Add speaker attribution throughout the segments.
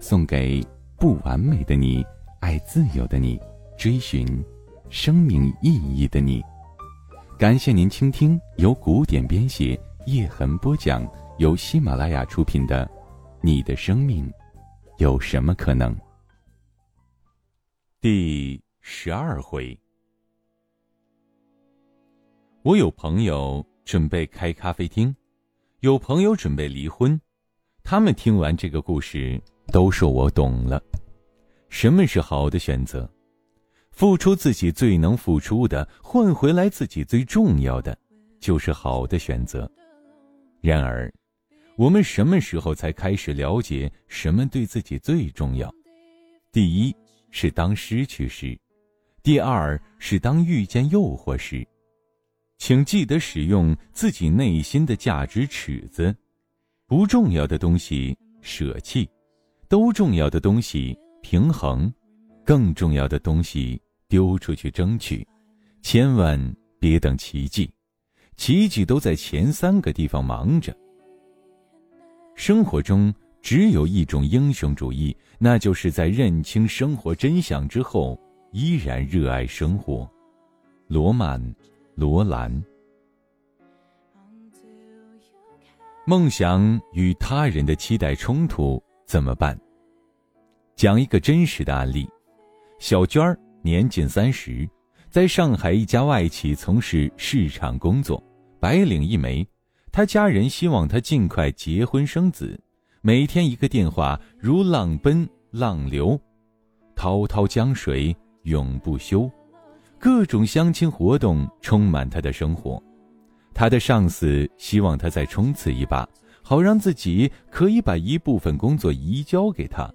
Speaker 1: 送给不完美的你，爱自由的你，追寻生命意义的你。感谢您倾听由古典编写、叶痕播讲、由喜马拉雅出品的《你的生命有什么可能》第十二回。我有朋友准备开咖啡厅，有朋友准备离婚，他们听完这个故事都说我懂了。什么是好的选择？付出自己最能付出的，换回来自己最重要的，就是好的选择。然而，我们什么时候才开始了解什么对自己最重要？第一是当失去时，第二是当遇见诱惑时。请记得使用自己内心的价值尺子，不重要的东西舍弃，都重要的东西平衡，更重要的东西。丢出去争取，千万别等奇迹，奇迹都在前三个地方忙着。生活中只有一种英雄主义，那就是在认清生活真相之后，依然热爱生活。罗曼·罗兰。梦想与他人的期待冲突怎么办？讲一个真实的案例，小娟儿。年近三十，在上海一家外企从事市场工作，白领一枚。他家人希望他尽快结婚生子，每天一个电话如浪奔浪流，滔滔江水永不休，各种相亲活动充满他的生活。他的上司希望他再冲刺一把，好让自己可以把一部分工作移交给他，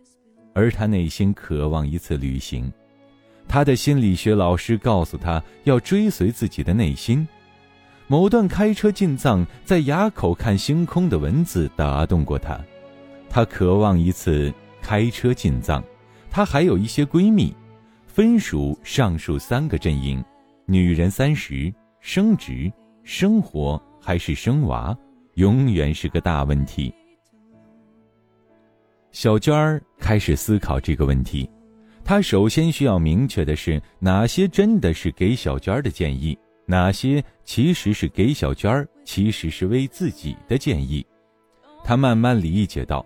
Speaker 1: 而他内心渴望一次旅行。他的心理学老师告诉他要追随自己的内心。某段开车进藏，在垭口看星空的文字打动过他，他渴望一次开车进藏。他还有一些闺蜜，分属上述三个阵营：女人三十，升职、生活还是生娃，永远是个大问题。小娟儿开始思考这个问题。她首先需要明确的是，哪些真的是给小娟儿的建议，哪些其实是给小娟儿，其实是为自己的建议。他慢慢理解到，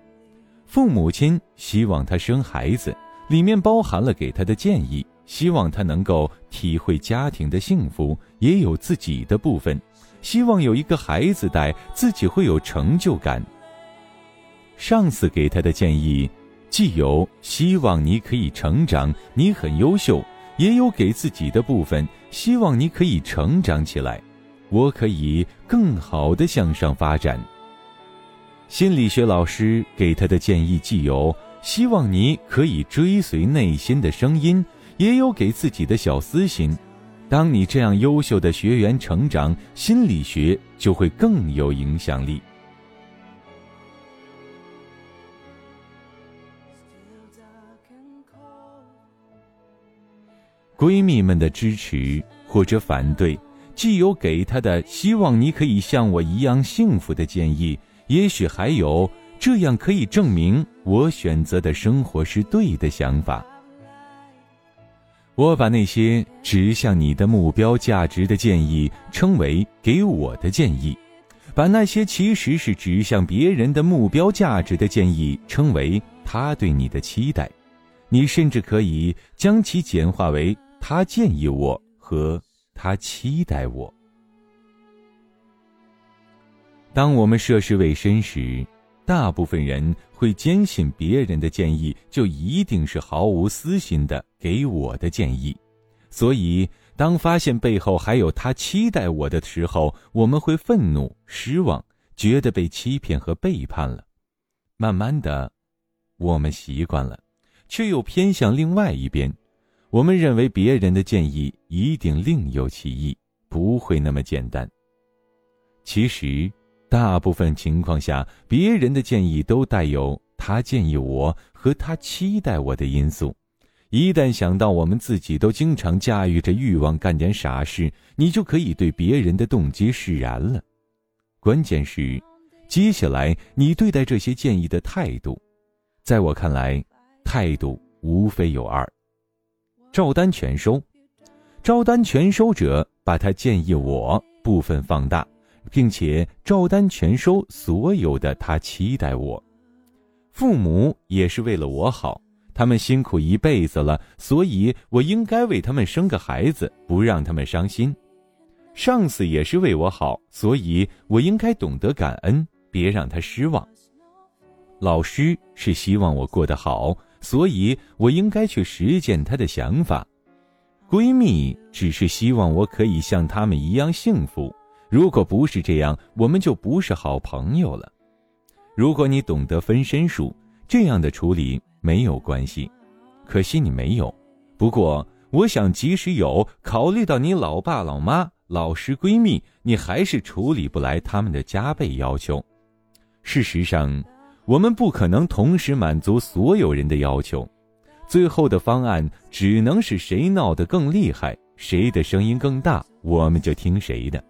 Speaker 1: 父母亲希望他生孩子，里面包含了给他的建议，希望他能够体会家庭的幸福，也有自己的部分，希望有一个孩子带自己会有成就感。上司给他的建议。既有希望你可以成长，你很优秀，也有给自己的部分，希望你可以成长起来，我可以更好的向上发展。心理学老师给他的建议既有希望你可以追随内心的声音，也有给自己的小私心。当你这样优秀的学员成长，心理学就会更有影响力。闺蜜们的支持或者反对，既有给她的希望你可以像我一样幸福的建议，也许还有这样可以证明我选择的生活是对的想法。我把那些指向你的目标价值的建议称为给我的建议，把那些其实是指向别人的目标价值的建议称为他对你的期待。你甚至可以将其简化为。他建议我和他期待我。当我们涉世未深时，大部分人会坚信别人的建议就一定是毫无私心的给我的建议，所以当发现背后还有他期待我的时候，我们会愤怒、失望，觉得被欺骗和背叛了。慢慢的，我们习惯了，却又偏向另外一边。我们认为别人的建议一定另有其意，不会那么简单。其实，大部分情况下，别人的建议都带有他建议我和他期待我的因素。一旦想到我们自己都经常驾驭着欲望干点傻事，你就可以对别人的动机释然了。关键是，接下来你对待这些建议的态度，在我看来，态度无非有二：照单全收。照单全收者把他建议我部分放大，并且照单全收所有的他期待我。父母也是为了我好。他们辛苦一辈子了，所以我应该为他们生个孩子，不让他们伤心。上司也是为我好，所以我应该懂得感恩，别让他失望。老师是希望我过得好，所以我应该去实践他的想法。闺蜜只是希望我可以像他们一样幸福，如果不是这样，我们就不是好朋友了。如果你懂得分身术，这样的处理。没有关系，可惜你没有。不过，我想，即使有，考虑到你老爸、老妈、老师、闺蜜，你还是处理不来他们的加倍要求。事实上，我们不可能同时满足所有人的要求，最后的方案只能是谁闹得更厉害，谁的声音更大，我们就听谁的。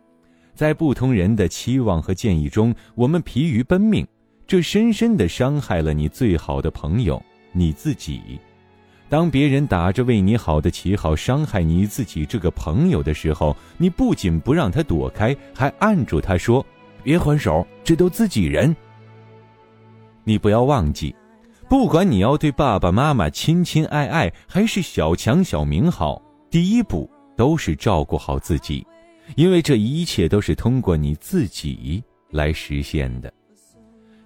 Speaker 1: 在不同人的期望和建议中，我们疲于奔命，这深深的伤害了你最好的朋友。你自己，当别人打着为你好的旗号伤害你自己这个朋友的时候，你不仅不让他躲开，还按住他说：“别还手，这都自己人。”你不要忘记，不管你要对爸爸妈妈亲亲爱爱，还是小强小明好，第一步都是照顾好自己，因为这一切都是通过你自己来实现的。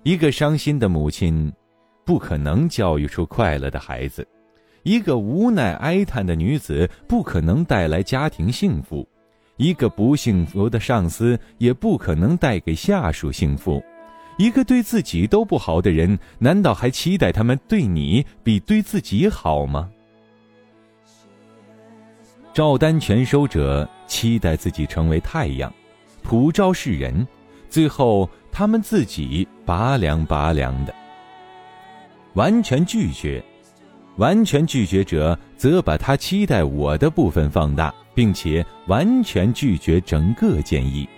Speaker 1: 一个伤心的母亲。不可能教育出快乐的孩子，一个无奈哀叹的女子不可能带来家庭幸福，一个不幸福的上司也不可能带给下属幸福，一个对自己都不好的人，难道还期待他们对你比对自己好吗？照单全收者期待自己成为太阳，普照世人，最后他们自己拔凉拔凉的。完全拒绝，完全拒绝者则把他期待我的部分放大，并且完全拒绝整个建议。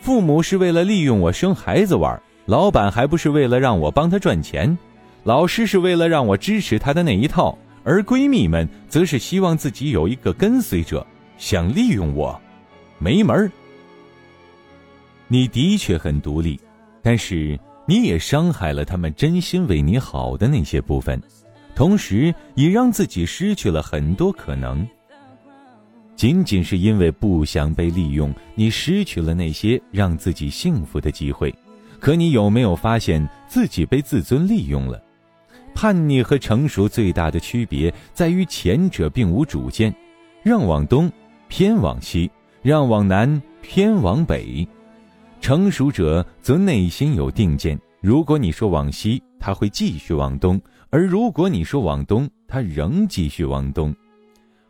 Speaker 1: 父母是为了利用我生孩子玩，老板还不是为了让我帮他赚钱，老师是为了让我支持他的那一套，而闺蜜们则是希望自己有一个跟随者，想利用我，没门儿。你的确很独立，但是。你也伤害了他们真心为你好的那些部分，同时也让自己失去了很多可能。仅仅是因为不想被利用，你失去了那些让自己幸福的机会。可你有没有发现自己被自尊利用了？叛逆和成熟最大的区别在于前者并无主见，让往东偏往西，让往南偏往北。成熟者则内心有定见，如果你说往西，他会继续往东；而如果你说往东，他仍继续往东。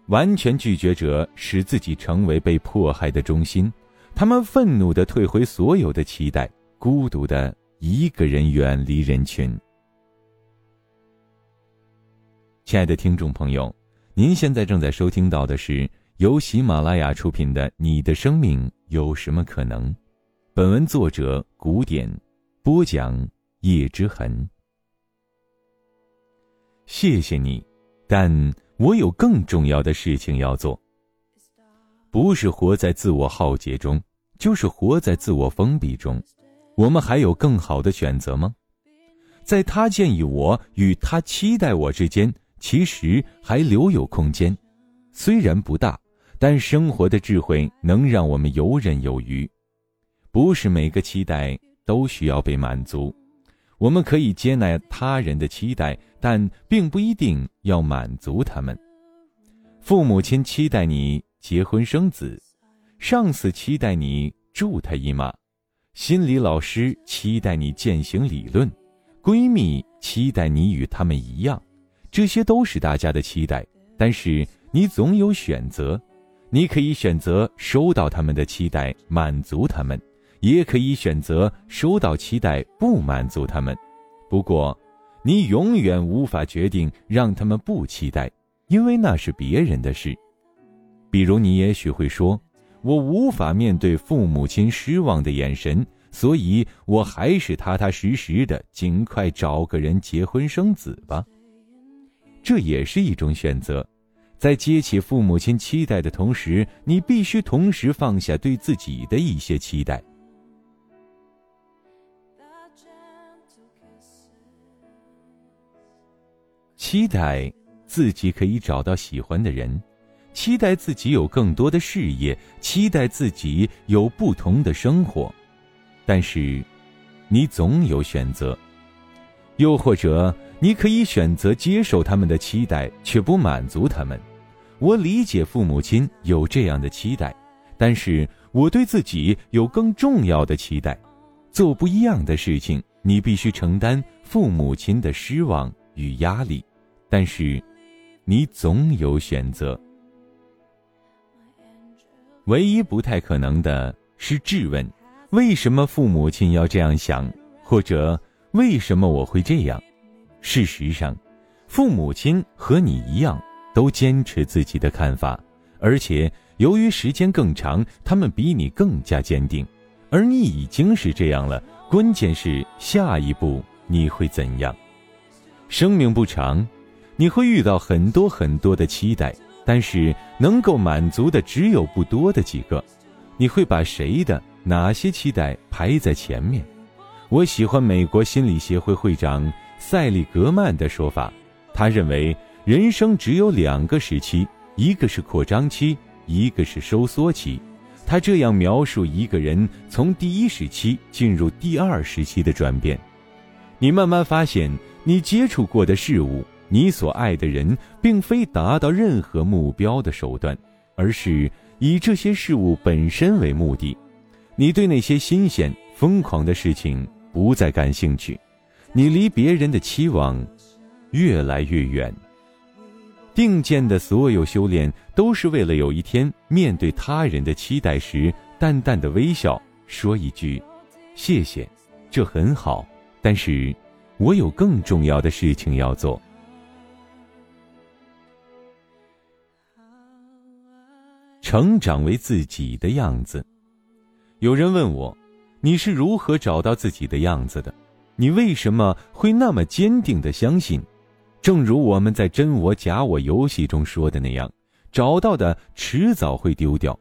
Speaker 1: 完全拒绝者使自己成为被迫害的中心，他们愤怒地退回所有的期待，孤独的一个人远离人群。亲爱的听众朋友，您现在正在收听到的是由喜马拉雅出品的《你的生命有什么可能》。本文作者：古典，播讲：叶之痕。谢谢你，但我有更重要的事情要做。不是活在自我浩劫中，就是活在自我封闭中。我们还有更好的选择吗？在他建议我与他期待我之间，其实还留有空间，虽然不大，但生活的智慧能让我们游刃有余。不是每个期待都需要被满足，我们可以接纳他人的期待，但并不一定要满足他们。父母亲期待你结婚生子，上司期待你助他一马，心理老师期待你践行理论，闺蜜期待你与她们一样，这些都是大家的期待。但是你总有选择，你可以选择收到他们的期待，满足他们；也可以选择收到期待，不满足他们。不过，你永远无法决定让他们不期待，因为那是别人的事。比如，你也许会说：“我无法面对父母亲失望的眼神，所以我还是踏踏实实的尽快找个人结婚生子吧。”这也是一种选择，在接起父母亲期待的同时，你必须同时放下对自己的一些期待。期待自己可以找到喜欢的人，期待自己有更多的事业，期待自己有不同的生活，但是，你总有选择，又或者。你可以选择接受他们的期待，却不满足他们。我理解父母亲有这样的期待，但是我对自己有更重要的期待。做不一样的事情，你必须承担父母亲的失望与压力，但是你总有选择。唯一不太可能的是质问：为什么父母亲要这样想，或者为什么我会这样？事实上，父母亲和你一样，都坚持自己的看法，而且由于时间更长，他们比你更加坚定。而你已经是这样了，关键是下一步你会怎样？生命不长，你会遇到很多很多的期待，但是能够满足的只有不多的几个。你会把谁的哪些期待排在前面？我喜欢美国心理协会会长。塞利格曼的说法，他认为人生只有两个时期，一个是扩张期，一个是收缩期。他这样描述一个人从第一时期进入第二时期的转变：你慢慢发现，你接触过的事物，你所爱的人，并非达到任何目标的手段，而是以这些事物本身为目的。你对那些新鲜、疯狂的事情不再感兴趣。你离别人的期望越来越远。定见的所有修炼，都是为了有一天面对他人的期待时，淡淡的微笑，说一句：“谢谢，这很好。”但是，我有更重要的事情要做。成长为自己的样子。有人问我：“你是如何找到自己的样子的？”你为什么会那么坚定的相信？正如我们在真我假我游戏中说的那样，找到的迟早会丢掉。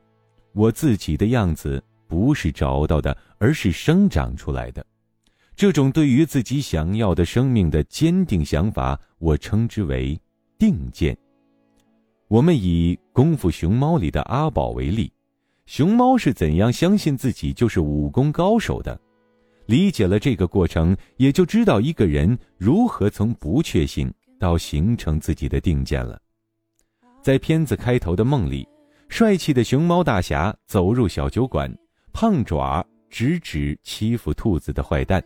Speaker 1: 我自己的样子不是找到的，而是生长出来的。这种对于自己想要的生命的坚定想法，我称之为定见。我们以《功夫熊猫》里的阿宝为例，熊猫是怎样相信自己就是武功高手的？理解了这个过程，也就知道一个人如何从不确信到形成自己的定见了。在片子开头的梦里，帅气的熊猫大侠走入小酒馆，胖爪直指欺负兔子的坏蛋：“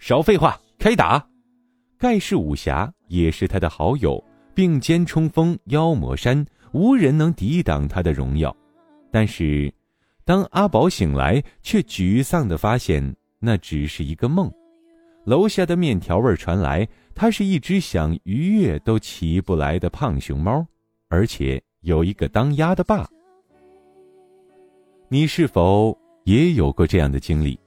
Speaker 1: 少废话，开打！”盖世武侠也是他的好友，并肩冲锋妖魔山，无人能抵挡他的荣耀。但是，当阿宝醒来，却沮丧地发现。那只是一个梦，楼下的面条味传来。它是一只想愉悦都起不来的胖熊猫，而且有一个当鸭的爸。你是否也有过这样的经历？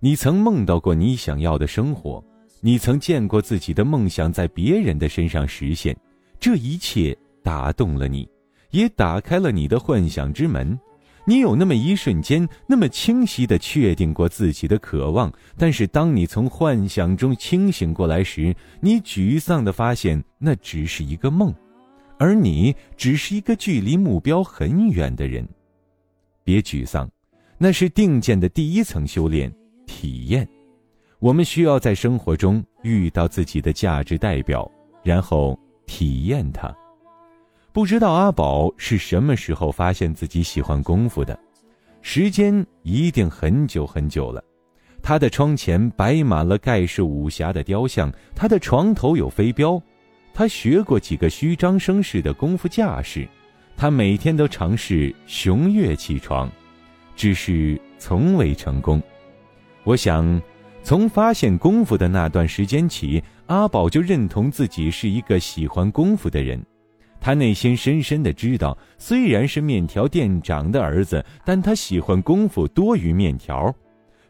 Speaker 1: 你曾梦到过你想要的生活，你曾见过自己的梦想在别人的身上实现，这一切打动了你，也打开了你的幻想之门。你有那么一瞬间，那么清晰的确定过自己的渴望，但是当你从幻想中清醒过来时，你沮丧的发现那只是一个梦，而你只是一个距离目标很远的人。别沮丧，那是定见的第一层修炼——体验。我们需要在生活中遇到自己的价值代表，然后体验它。不知道阿宝是什么时候发现自己喜欢功夫的，时间一定很久很久了。他的窗前摆满了盖世武侠的雕像，他的床头有飞镖，他学过几个虚张声势的功夫架势，他每天都尝试雄跃起床，只是从未成功。我想，从发现功夫的那段时间起，阿宝就认同自己是一个喜欢功夫的人。他内心深深的知道，虽然是面条店长的儿子，但他喜欢功夫多于面条。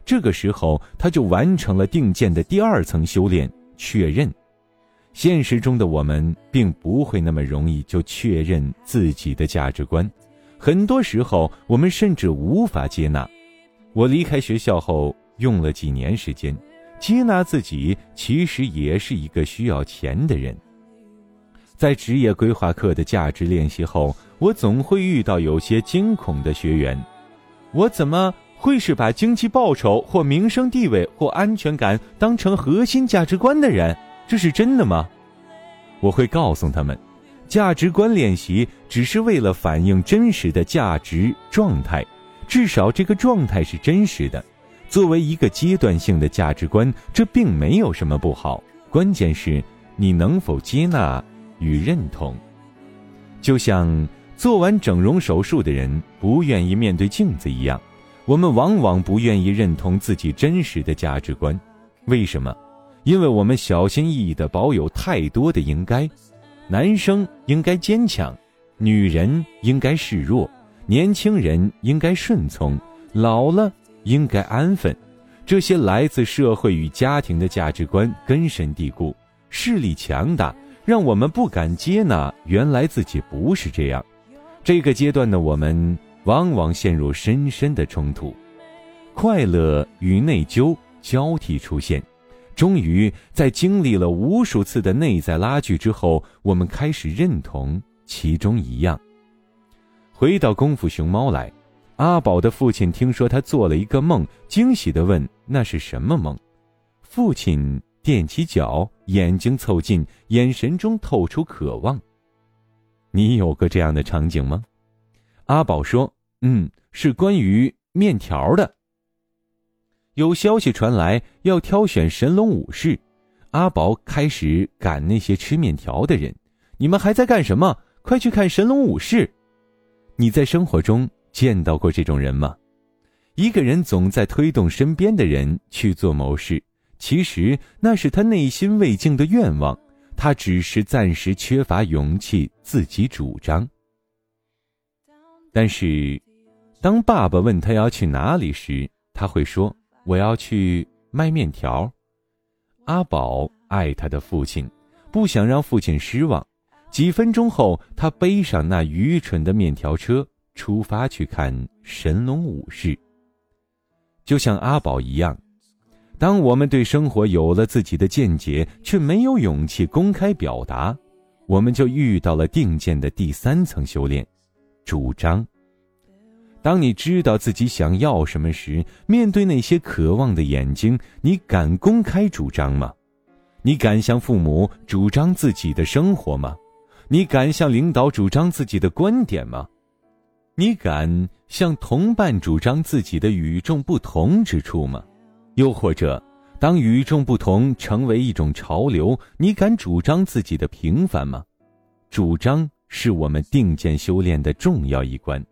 Speaker 1: 这个时候，他就完成了定见的第二层修炼——确认。现实中的我们并不会那么容易就确认自己的价值观，很多时候我们甚至无法接纳。我离开学校后。用了几年时间，接纳自己其实也是一个需要钱的人。在职业规划课的价值练习后，我总会遇到有些惊恐的学员：我怎么会是把经济报酬或名声地位或安全感当成核心价值观的人？这是真的吗？我会告诉他们，价值观练习只是为了反映真实的价值状态，至少这个状态是真实的。作为一个阶段性的价值观，这并没有什么不好。关键是你能否接纳与认同。就像做完整容手术的人不愿意面对镜子一样，我们往往不愿意认同自己真实的价值观。为什么？因为我们小心翼翼地保有太多的应该：男生应该坚强，女人应该示弱，年轻人应该顺从，老了。应该安分，这些来自社会与家庭的价值观根深蒂固，势力强大，让我们不敢接纳原来自己不是这样。这个阶段的我们往往陷入深深的冲突，快乐与内疚交替出现。终于在经历了无数次的内在拉锯之后，我们开始认同其中一样。回到功夫熊猫来。阿宝的父亲听说他做了一个梦，惊喜地问：“那是什么梦？”父亲踮起脚，眼睛凑近，眼神中透出渴望。你有过这样的场景吗？阿宝说：“嗯，是关于面条的。有消息传来，要挑选神龙武士。阿宝开始赶那些吃面条的人。你们还在干什么？快去看神龙武士！你在生活中。见到过这种人吗？一个人总在推动身边的人去做某事，其实那是他内心未尽的愿望，他只是暂时缺乏勇气自己主张。但是，当爸爸问他要去哪里时，他会说：“我要去卖面条。”阿宝爱他的父亲，不想让父亲失望。几分钟后，他背上那愚蠢的面条车。出发去看神龙武士。就像阿宝一样，当我们对生活有了自己的见解，却没有勇气公开表达，我们就遇到了定见的第三层修炼——主张。当你知道自己想要什么时，面对那些渴望的眼睛，你敢公开主张吗？你敢向父母主张自己的生活吗？你敢向领导主张自己的观点吗？你敢向同伴主张自己的与众不同之处吗？又或者，当与众不同成为一种潮流，你敢主张自己的平凡吗？主张是我们定见修炼的重要一关，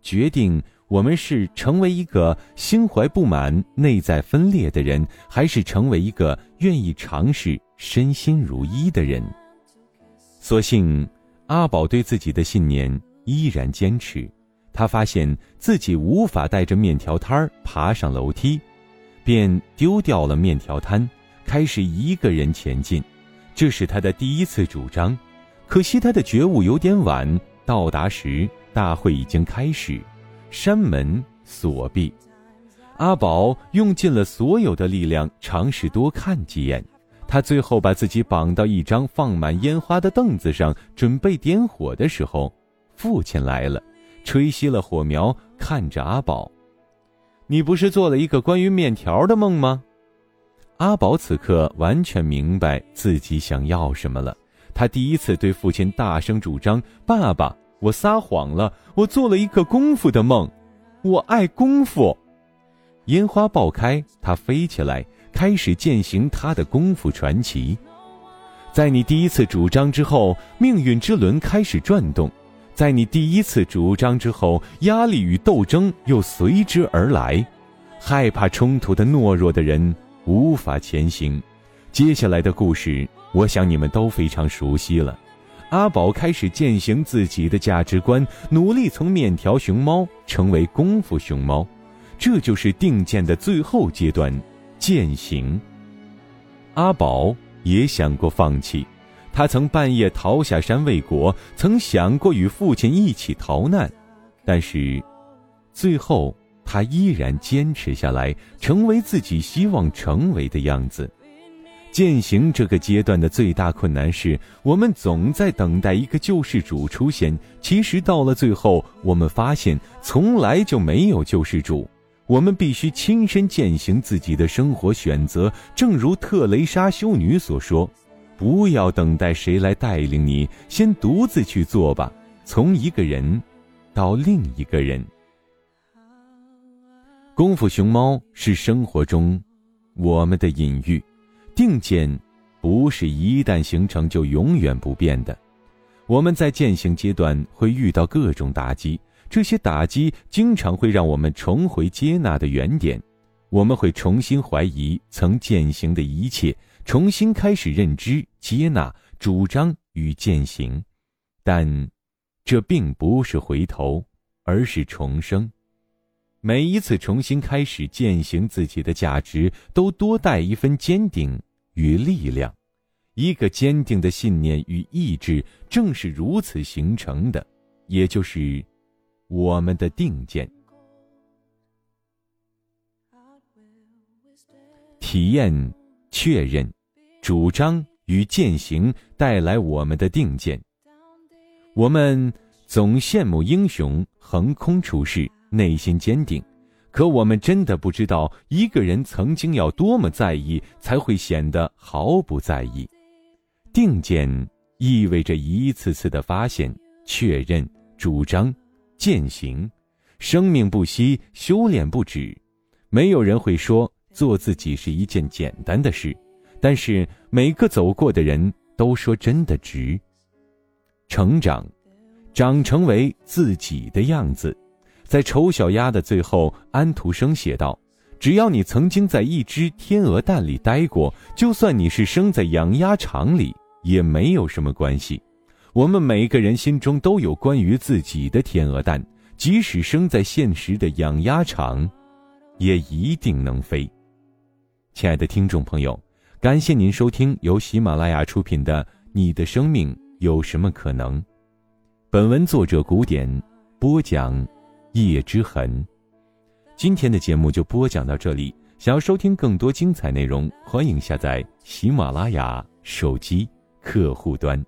Speaker 1: 决定我们是成为一个心怀不满、内在分裂的人，还是成为一个愿意尝试、身心如一的人。所幸，阿宝对自己的信念依然坚持。他发现自己无法带着面条摊儿爬上楼梯，便丢掉了面条摊，开始一个人前进。这是他的第一次主张，可惜他的觉悟有点晚。到达时，大会已经开始，山门锁闭。阿宝用尽了所有的力量，尝试多看几眼。他最后把自己绑到一张放满烟花的凳子上，准备点火的时候，父亲来了。吹熄了火苗，看着阿宝：“你不是做了一个关于面条的梦吗？”阿宝此刻完全明白自己想要什么了。他第一次对父亲大声主张：“爸爸，我撒谎了，我做了一个功夫的梦，我爱功夫。”烟花爆开，他飞起来，开始践行他的功夫传奇。在你第一次主张之后，命运之轮开始转动；在你第一次主张之后，压力与斗争又随之而来。害怕冲突的懦弱的人无法前行。接下来的故事，我想你们都非常熟悉了。阿宝开始践行自己的价值观，努力从面条熊猫成为功夫熊猫。这就是定见的最后阶段，践行。阿宝也想过放弃，他曾半夜逃下山为国，曾想过与父亲一起逃难，但是，最后他依然坚持下来，成为自己希望成为的样子。践行这个阶段的最大困难是我们总在等待一个救世主出现，其实到了最后，我们发现从来就没有救世主。我们必须亲身践行自己的生活选择，正如特蕾莎修女所说：“不要等待谁来带领你，先独自去做吧。”从一个人到另一个人。功夫熊猫是生活中我们的隐喻，定见不是一旦形成就永远不变的。我们在践行阶段会遇到各种打击。这些打击经常会让我们重回接纳的原点，我们会重新怀疑曾践行的一切，重新开始认知、接纳、主张与践行。但，这并不是回头，而是重生。每一次重新开始践行自己的价值，都多带一分坚定与力量。一个坚定的信念与意志，正是如此形成的，也就是。我们的定见、体验、确认、主张与践行带来我们的定见。我们总羡慕英雄横空出世，内心坚定，可我们真的不知道，一个人曾经要多么在意，才会显得毫不在意。定见意味着一次次的发现、确认、主张。践行，生命不息，修炼不止。没有人会说做自己是一件简单的事，但是每个走过的人都说真的值。成长，长成为自己的样子。在《丑小鸭》的最后，安徒生写道：“只要你曾经在一只天鹅蛋里待过，就算你是生在养鸭场里，也没有什么关系。”我们每个人心中都有关于自己的天鹅蛋，即使生在现实的养鸭场，也一定能飞。亲爱的听众朋友，感谢您收听由喜马拉雅出品的《你的生命有什么可能》。本文作者古典播讲，叶之痕。今天的节目就播讲到这里。想要收听更多精彩内容，欢迎下载喜马拉雅手机客户端。